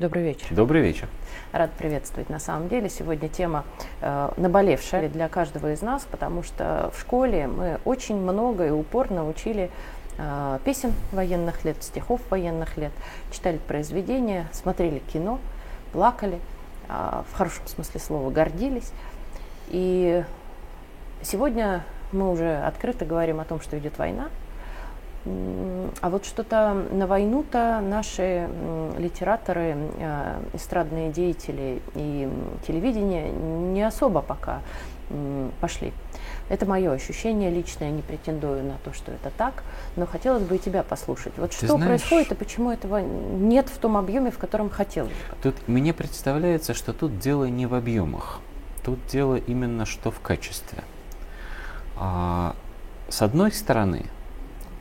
Добрый вечер. Добрый вечер. Рад приветствовать. На самом деле сегодня тема э, наболевшая для каждого из нас, потому что в школе мы очень много и упорно учили э, песен военных лет, стихов военных лет, читали произведения, смотрели кино, плакали, э, в хорошем смысле слова гордились. И сегодня мы уже открыто говорим о том, что идет война, а вот что-то на войну-то наши литераторы, э, эстрадные деятели и телевидение не особо пока пошли. Это мое ощущение личное, не претендую на то, что это так, но хотелось бы и тебя послушать. Вот Ты что знаешь, происходит и почему этого нет в том объеме, в котором хотелось бы? Тут мне представляется, что тут дело не в объемах, тут дело именно что в качестве. А, с одной стороны,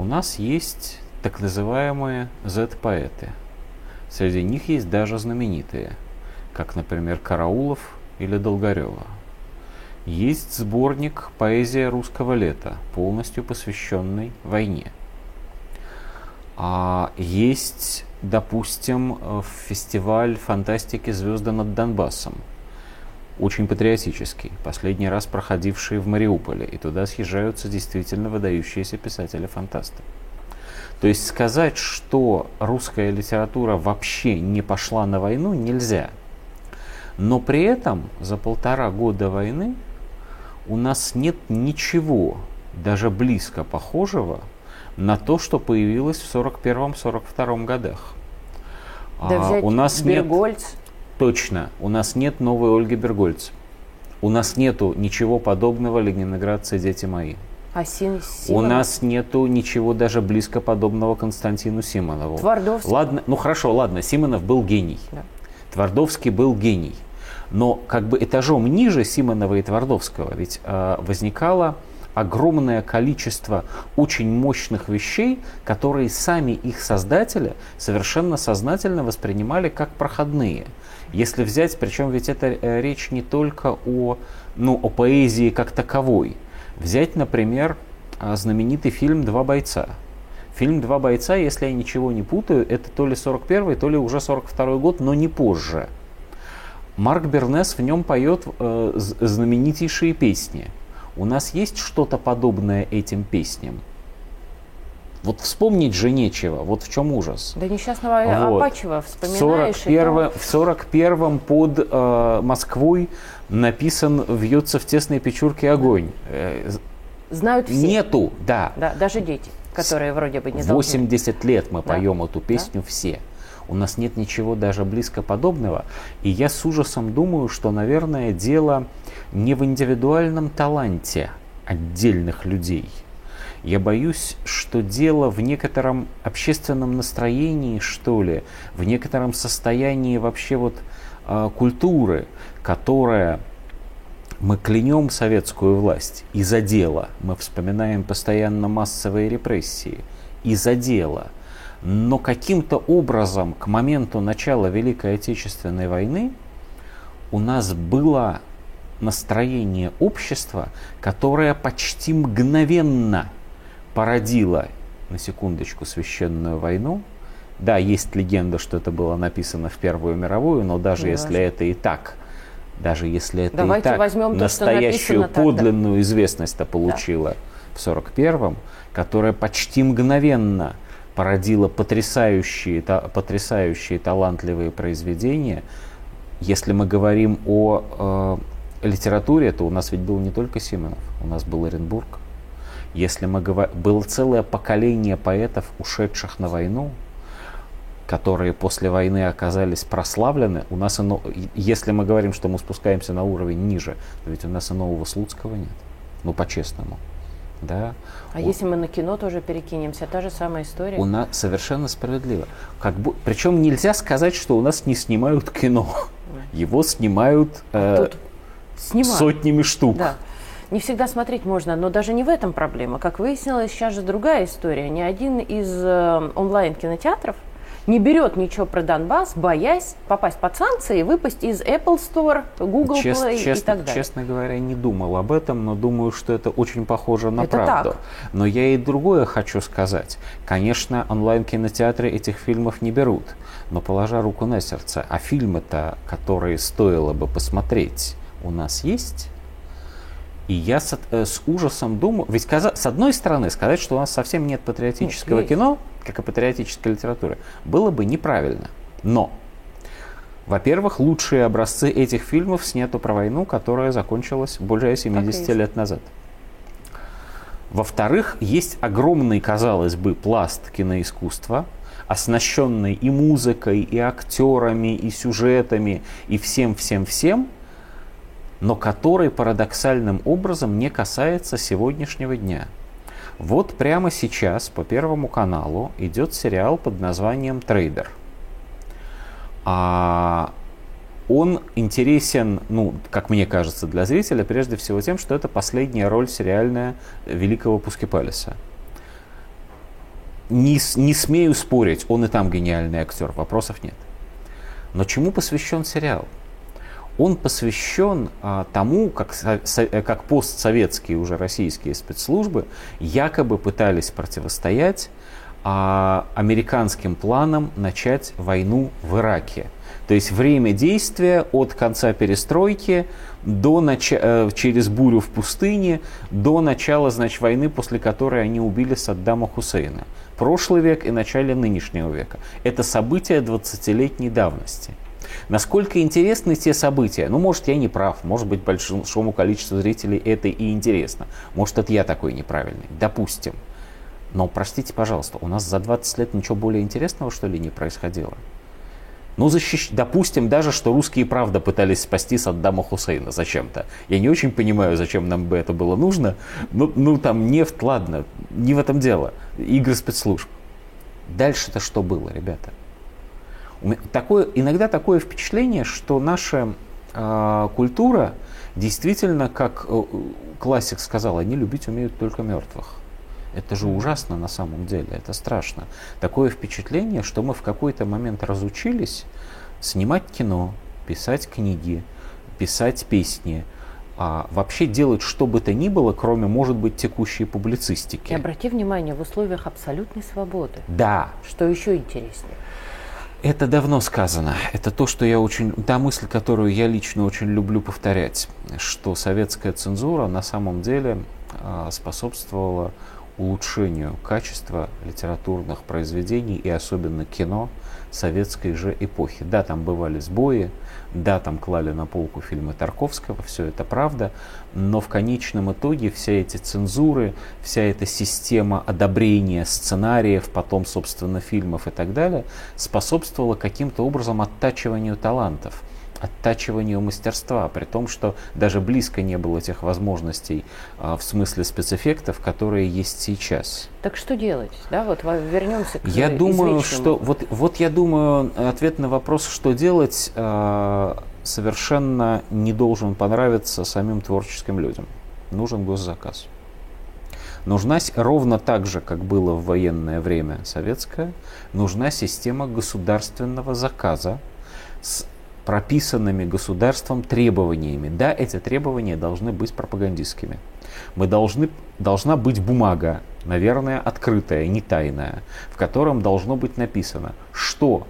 у нас есть так называемые Z-поэты. Среди них есть даже знаменитые, как, например, Караулов или Долгорева. Есть сборник «Поэзия русского лета», полностью посвященный войне. А есть, допустим, фестиваль фантастики «Звезды над Донбассом», очень патриотический, последний раз проходивший в Мариуполе, и туда съезжаются действительно выдающиеся писатели-фантасты. То есть сказать, что русская литература вообще не пошла на войну, нельзя. Но при этом за полтора года войны у нас нет ничего даже близко похожего на то, что появилось в 41-42 годах. Да а, у нас Бергольц. нет Точно, у нас нет новой Ольги Бергольц. У нас нету ничего подобного Ленинградцы, дети мои. А Сим, У нас нету ничего даже близко подобного Константину Симонову. Твардовский. Ладно, ну хорошо, ладно, Симонов был гений. Да. Твардовский был гений. Но как бы этажом ниже Симонова и Твардовского ведь э, возникало огромное количество очень мощных вещей, которые сами их создатели совершенно сознательно воспринимали как проходные. Если взять, причем ведь это э, речь не только о, ну, о поэзии как таковой. Взять, например, а, знаменитый фильм «Два бойца». Фильм «Два бойца», если я ничего не путаю, это то ли 41 то ли уже 42 год, но не позже. Марк Бернес в нем поет э, знаменитейшие песни. У нас есть что-то подобное этим песням? Вот вспомнить же нечего, вот в чем ужас. Да несчастного вот. Апачева вспоминаешь. В 41, в 41 под э, Москвой написан «Вьется в тесной печурке огонь». Э, Знают все. Нету, да. Да, даже дети, которые вроде бы не 80 должны. лет мы да. поем эту песню да. все. У нас нет ничего даже близко подобного. И я с ужасом думаю, что, наверное, дело не в индивидуальном таланте отдельных людей – я боюсь, что дело в некотором общественном настроении, что ли, в некотором состоянии вообще вот э, культуры, которая мы клянем советскую власть из-за дела. Мы вспоминаем постоянно массовые репрессии из-за дела. Но каким-то образом к моменту начала Великой Отечественной войны у нас было настроение общества, которое почти мгновенно породила, на секундочку, священную войну. Да, есть легенда, что это было написано в Первую мировую, но даже Не если важно. это и так, даже если это Давайте и так, возьмем настоящую то, подлинную тогда. известность-то получила да. в 41-м, которая почти мгновенно породила потрясающие, та, потрясающие талантливые произведения. Если мы говорим о э, литературе, то у нас ведь был не только Симонов, у нас был Оренбург, если мы говорим, было целое поколение поэтов, ушедших на войну, которые после войны оказались прославлены, у нас, ино, если мы говорим, что мы спускаемся на уровень ниже, то ведь у нас и нового Слуцкого нет, ну по-честному. Да. А у, если мы на кино тоже перекинемся, та же самая история? У нас совершенно справедливо. Как бы, причем нельзя сказать, что у нас не снимают кино. Его снимают э, снимают. сотнями штук. Да не всегда смотреть можно, но даже не в этом проблема. Как выяснилось, сейчас же другая история. Ни один из э, онлайн-кинотеатров не берет ничего про Донбасс, боясь попасть под санкции и выпасть из Apple Store, Google Чест, Play честно, и так далее. Честно говоря, не думал об этом, но думаю, что это очень похоже на это правду. Так. Но я и другое хочу сказать. Конечно, онлайн-кинотеатры этих фильмов не берут. Но положа руку на сердце, а фильмы-то, которые стоило бы посмотреть, у нас есть? И я с, э, с ужасом думаю, ведь каза, с одной стороны сказать, что у нас совсем нет патриотического нет, кино, как и патриотической литературы, было бы неправильно. Но, во-первых, лучшие образцы этих фильмов снято про войну, которая закончилась более 70 лет назад. Во-вторых, есть огромный, казалось бы, пласт киноискусства, оснащенный и музыкой, и актерами, и сюжетами, и всем-всем-всем, но который парадоксальным образом не касается сегодняшнего дня. Вот прямо сейчас по Первому каналу идет сериал под названием «Трейдер». А он интересен, ну, как мне кажется, для зрителя, прежде всего тем, что это последняя роль сериальная великого Пускипалиса. Не, не смею спорить, он и там гениальный актер, вопросов нет. Но чему посвящен сериал? Он посвящен а, тому, как, со, как постсоветские уже российские спецслужбы якобы пытались противостоять а, американским планам начать войну в Ираке. То есть время действия от конца перестройки до нач... Э, через бурю в пустыне до начала значит, войны, после которой они убили Саддама Хусейна. Прошлый век и начале нынешнего века. Это события 20-летней давности. Насколько интересны те события? Ну, может, я не прав, может быть, большому количеству зрителей это и интересно. Может, это я такой неправильный. Допустим. Но, простите, пожалуйста, у нас за 20 лет ничего более интересного, что ли, не происходило? Ну, защищ... допустим даже, что русские правда пытались спасти Саддама Хусейна зачем-то. Я не очень понимаю, зачем нам бы это было нужно. Ну, ну там нефть, ладно, не в этом дело. Игры спецслужб. Дальше-то что было, ребята? Такое, иногда такое впечатление, что наша э, культура действительно, как э, классик сказал, они любить умеют только мертвых. Это же ужасно на самом деле, это страшно. Такое впечатление, что мы в какой-то момент разучились снимать кино, писать книги, писать песни, а вообще делать что бы то ни было, кроме, может быть, текущей публицистики. И обрати внимание, в условиях абсолютной свободы. Да. Что еще интереснее? Это давно сказано. Это то, что я очень... Та мысль, которую я лично очень люблю повторять, что советская цензура на самом деле а, способствовала улучшению качества литературных произведений и особенно кино советской же эпохи. Да, там бывали сбои, да, там клали на полку фильмы Тарковского, все это правда, но в конечном итоге все эти цензуры, вся эта система одобрения сценариев, потом, собственно, фильмов и так далее, способствовала каким-то образом оттачиванию талантов оттачиванию мастерства, при том, что даже близко не было тех возможностей а, в смысле спецэффектов, которые есть сейчас. Так что делать? Да, вот вернемся к Я думаю, что вот, вот я думаю, ответ на вопрос, что делать, а, совершенно не должен понравиться самим творческим людям. Нужен госзаказ. Нужна ровно так же, как было в военное время советское, нужна система государственного заказа с прописанными государством требованиями. Да, эти требования должны быть пропагандистскими. Мы должны, должна быть бумага, наверное, открытая, не тайная, в котором должно быть написано, что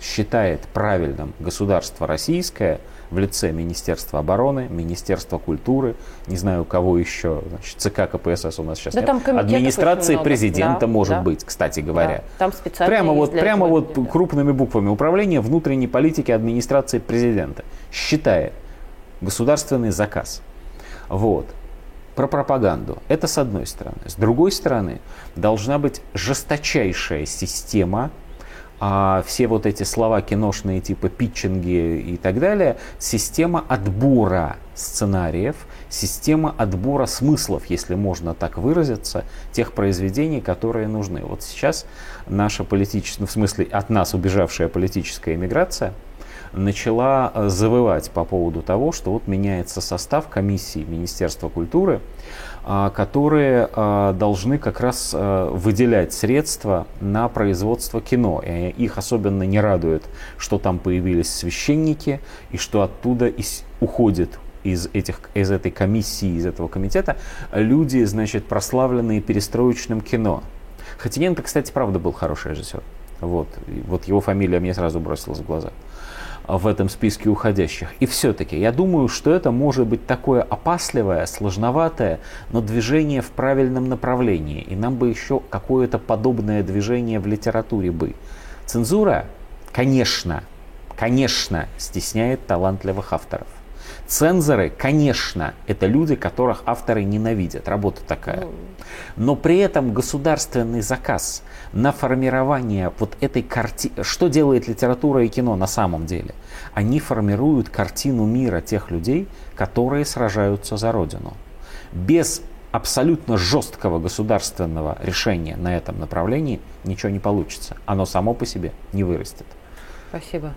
считает правильным государство российское – в лице Министерства обороны, Министерства культуры, не знаю, у кого еще, значит, ЦК КПСС у нас сейчас да нет. Там Администрации президента да, может да. быть, кстати говоря. Да, там специально прямо вот, прямо вот да. крупными буквами Управление внутренней политики администрации президента считает государственный заказ. Вот про пропаганду. Это с одной стороны. С другой стороны, должна быть жесточайшая система а все вот эти слова киношные типа питчинги и так далее, система отбора сценариев, система отбора смыслов, если можно так выразиться, тех произведений, которые нужны. Вот сейчас наша политическая, ну, в смысле от нас убежавшая политическая эмиграция, начала э, завывать по поводу того, что вот меняется состав комиссии Министерства культуры, которые а, должны как раз а, выделять средства на производство кино. И их особенно не радует, что там появились священники и что оттуда уходит из, этих, из этой комиссии, из этого комитета люди, значит, прославленные перестроечным кино. Хотиненко, кстати, правда был хороший режиссер. Вот, вот его фамилия мне сразу бросилась в глаза в этом списке уходящих. И все-таки я думаю, что это может быть такое опасливое, сложноватое, но движение в правильном направлении. И нам бы еще какое-то подобное движение в литературе бы. Цензура, конечно, конечно, стесняет талантливых авторов. Цензоры, конечно, это люди, которых авторы ненавидят. Работа такая. Ну. Но при этом государственный заказ на формирование вот этой картины... Что делает литература и кино на самом деле? Они формируют картину мира тех людей, которые сражаются за Родину. Без абсолютно жесткого государственного решения на этом направлении ничего не получится. Оно само по себе не вырастет. Спасибо.